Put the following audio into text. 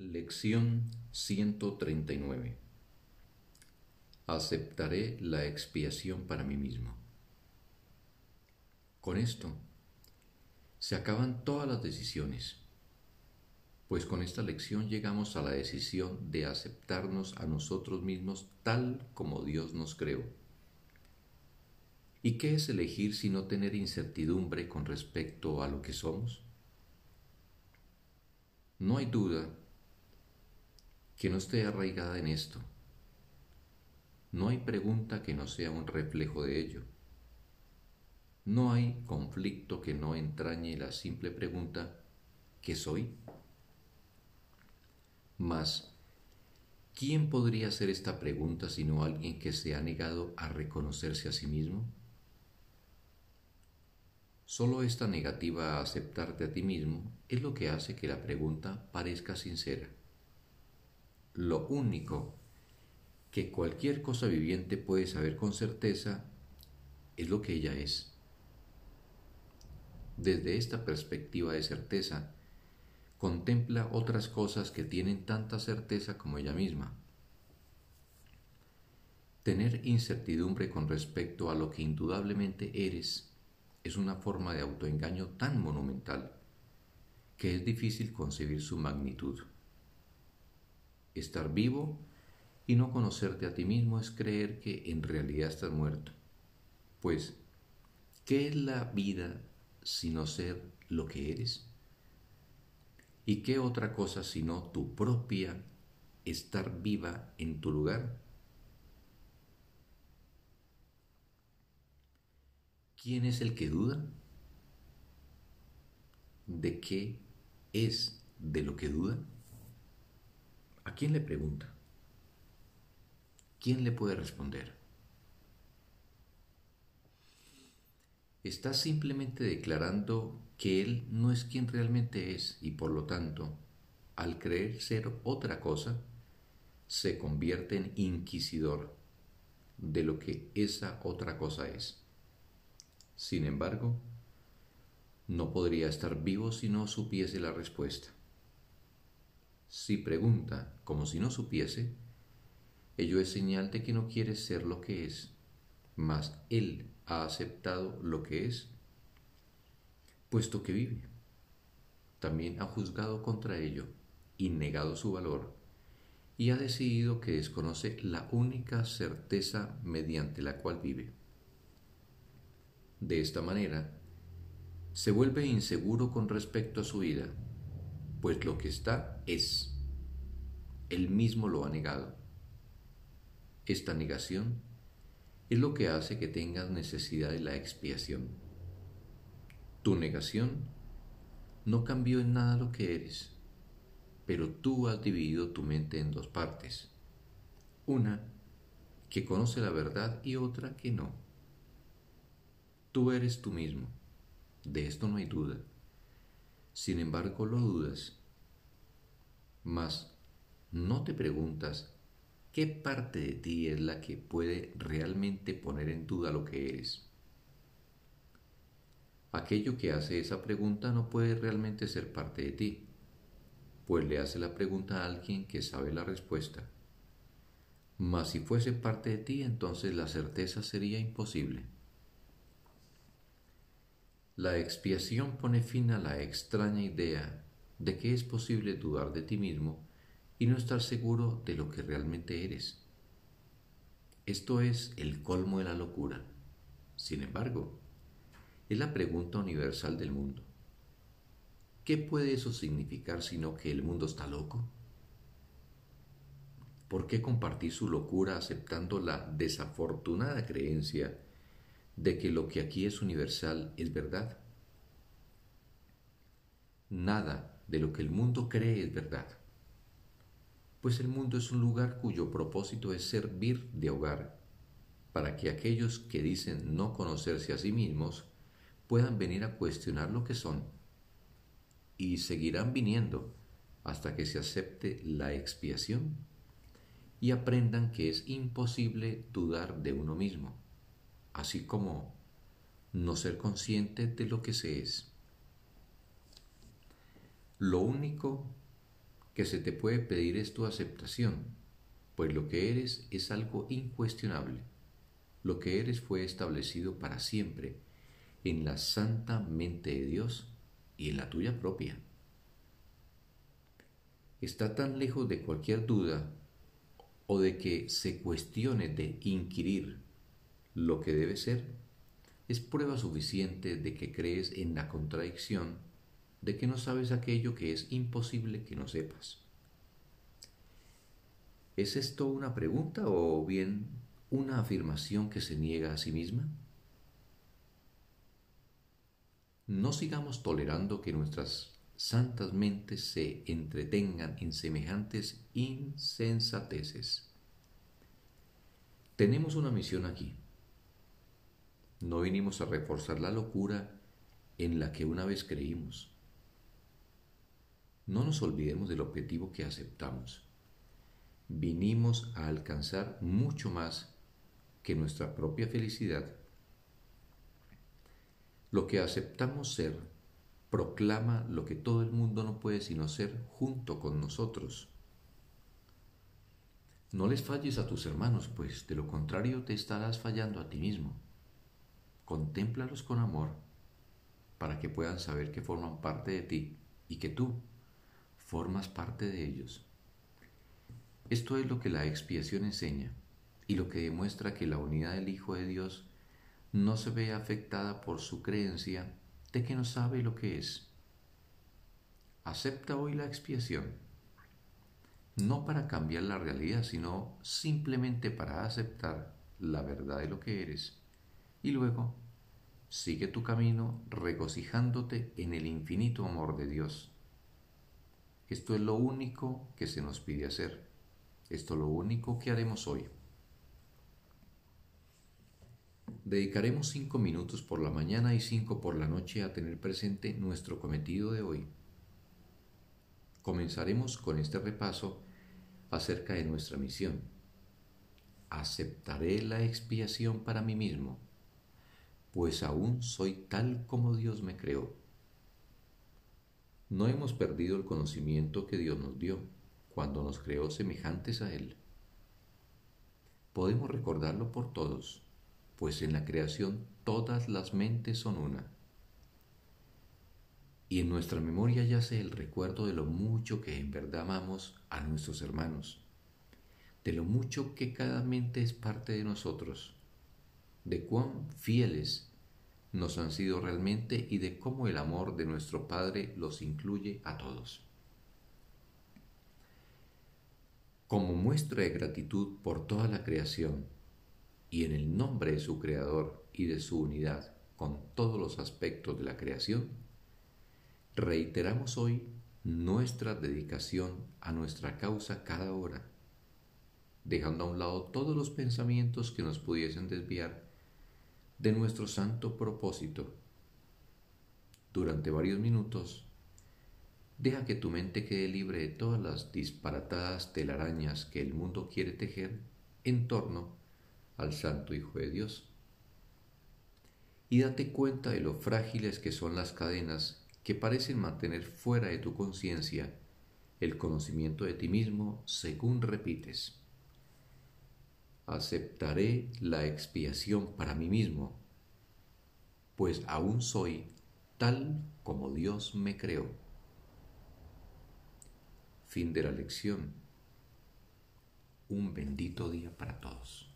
Lección 139 Aceptaré la expiación para mí mismo. Con esto se acaban todas las decisiones, pues con esta lección llegamos a la decisión de aceptarnos a nosotros mismos tal como Dios nos creó. ¿Y qué es elegir si no tener incertidumbre con respecto a lo que somos? No hay duda que no esté arraigada en esto. No hay pregunta que no sea un reflejo de ello. No hay conflicto que no entrañe la simple pregunta ¿qué soy? Mas, ¿quién podría hacer esta pregunta sino alguien que se ha negado a reconocerse a sí mismo? Solo esta negativa a aceptarte a ti mismo es lo que hace que la pregunta parezca sincera. Lo único que cualquier cosa viviente puede saber con certeza es lo que ella es. Desde esta perspectiva de certeza, contempla otras cosas que tienen tanta certeza como ella misma. Tener incertidumbre con respecto a lo que indudablemente eres es una forma de autoengaño tan monumental que es difícil concebir su magnitud. Estar vivo y no conocerte a ti mismo es creer que en realidad estás muerto. Pues, ¿qué es la vida sino ser lo que eres? ¿Y qué otra cosa sino tu propia estar viva en tu lugar? ¿Quién es el que duda? ¿De qué es de lo que duda? ¿A quién le pregunta? ¿Quién le puede responder? Está simplemente declarando que él no es quien realmente es y por lo tanto, al creer ser otra cosa, se convierte en inquisidor de lo que esa otra cosa es. Sin embargo, no podría estar vivo si no supiese la respuesta. Si pregunta como si no supiese, ello es señal de que no quiere ser lo que es, mas él ha aceptado lo que es, puesto que vive. También ha juzgado contra ello y negado su valor, y ha decidido que desconoce la única certeza mediante la cual vive. De esta manera, se vuelve inseguro con respecto a su vida, pues lo que está es. Él mismo lo ha negado. Esta negación es lo que hace que tengas necesidad de la expiación. Tu negación no cambió en nada lo que eres, pero tú has dividido tu mente en dos partes. Una que conoce la verdad y otra que no. Tú eres tú mismo, de esto no hay duda. Sin embargo, lo dudas mas no te preguntas qué parte de ti es la que puede realmente poner en duda lo que eres. Aquello que hace esa pregunta no puede realmente ser parte de ti, pues le hace la pregunta a alguien que sabe la respuesta. Mas si fuese parte de ti, entonces la certeza sería imposible. La expiación pone fin a la extraña idea de que es posible dudar de ti mismo y no estar seguro de lo que realmente eres. Esto es el colmo de la locura. Sin embargo, es la pregunta universal del mundo. ¿Qué puede eso significar sino que el mundo está loco? ¿Por qué compartir su locura aceptando la desafortunada creencia de que lo que aquí es universal es verdad? Nada de lo que el mundo cree es verdad. Pues el mundo es un lugar cuyo propósito es servir de hogar, para que aquellos que dicen no conocerse a sí mismos puedan venir a cuestionar lo que son, y seguirán viniendo hasta que se acepte la expiación y aprendan que es imposible dudar de uno mismo, así como no ser consciente de lo que se es. Lo único que se te puede pedir es tu aceptación, pues lo que eres es algo incuestionable. Lo que eres fue establecido para siempre en la santa mente de Dios y en la tuya propia. Está tan lejos de cualquier duda o de que se cuestione de inquirir lo que debe ser, es prueba suficiente de que crees en la contradicción de que no sabes aquello que es imposible que no sepas. ¿Es esto una pregunta o bien una afirmación que se niega a sí misma? No sigamos tolerando que nuestras santas mentes se entretengan en semejantes insensateces. Tenemos una misión aquí. No vinimos a reforzar la locura en la que una vez creímos. No nos olvidemos del objetivo que aceptamos. Vinimos a alcanzar mucho más que nuestra propia felicidad. Lo que aceptamos ser proclama lo que todo el mundo no puede sino ser junto con nosotros. No les falles a tus hermanos, pues de lo contrario te estarás fallando a ti mismo. Contémplalos con amor para que puedan saber que forman parte de ti y que tú formas parte de ellos. Esto es lo que la expiación enseña y lo que demuestra que la unidad del Hijo de Dios no se ve afectada por su creencia de que no sabe lo que es. Acepta hoy la expiación, no para cambiar la realidad, sino simplemente para aceptar la verdad de lo que eres. Y luego, sigue tu camino regocijándote en el infinito amor de Dios esto es lo único que se nos pide hacer. Esto es lo único que haremos hoy. Dedicaremos cinco minutos por la mañana y cinco por la noche a tener presente nuestro cometido de hoy. Comenzaremos con este repaso acerca de nuestra misión. Aceptaré la expiación para mí mismo, pues aún soy tal como Dios me creó no hemos perdido el conocimiento que Dios nos dio cuando nos creó semejantes a Él. Podemos recordarlo por todos, pues en la creación todas las mentes son una. Y en nuestra memoria yace el recuerdo de lo mucho que en verdad amamos a nuestros hermanos, de lo mucho que cada mente es parte de nosotros, de cuán fieles nos han sido realmente y de cómo el amor de nuestro Padre los incluye a todos. Como muestra de gratitud por toda la creación y en el nombre de su Creador y de su unidad con todos los aspectos de la creación, reiteramos hoy nuestra dedicación a nuestra causa cada hora, dejando a un lado todos los pensamientos que nos pudiesen desviar de nuestro santo propósito. Durante varios minutos, deja que tu mente quede libre de todas las disparatadas telarañas que el mundo quiere tejer en torno al Santo Hijo de Dios. Y date cuenta de lo frágiles que son las cadenas que parecen mantener fuera de tu conciencia el conocimiento de ti mismo según repites aceptaré la expiación para mí mismo, pues aún soy tal como Dios me creó. Fin de la lección. Un bendito día para todos.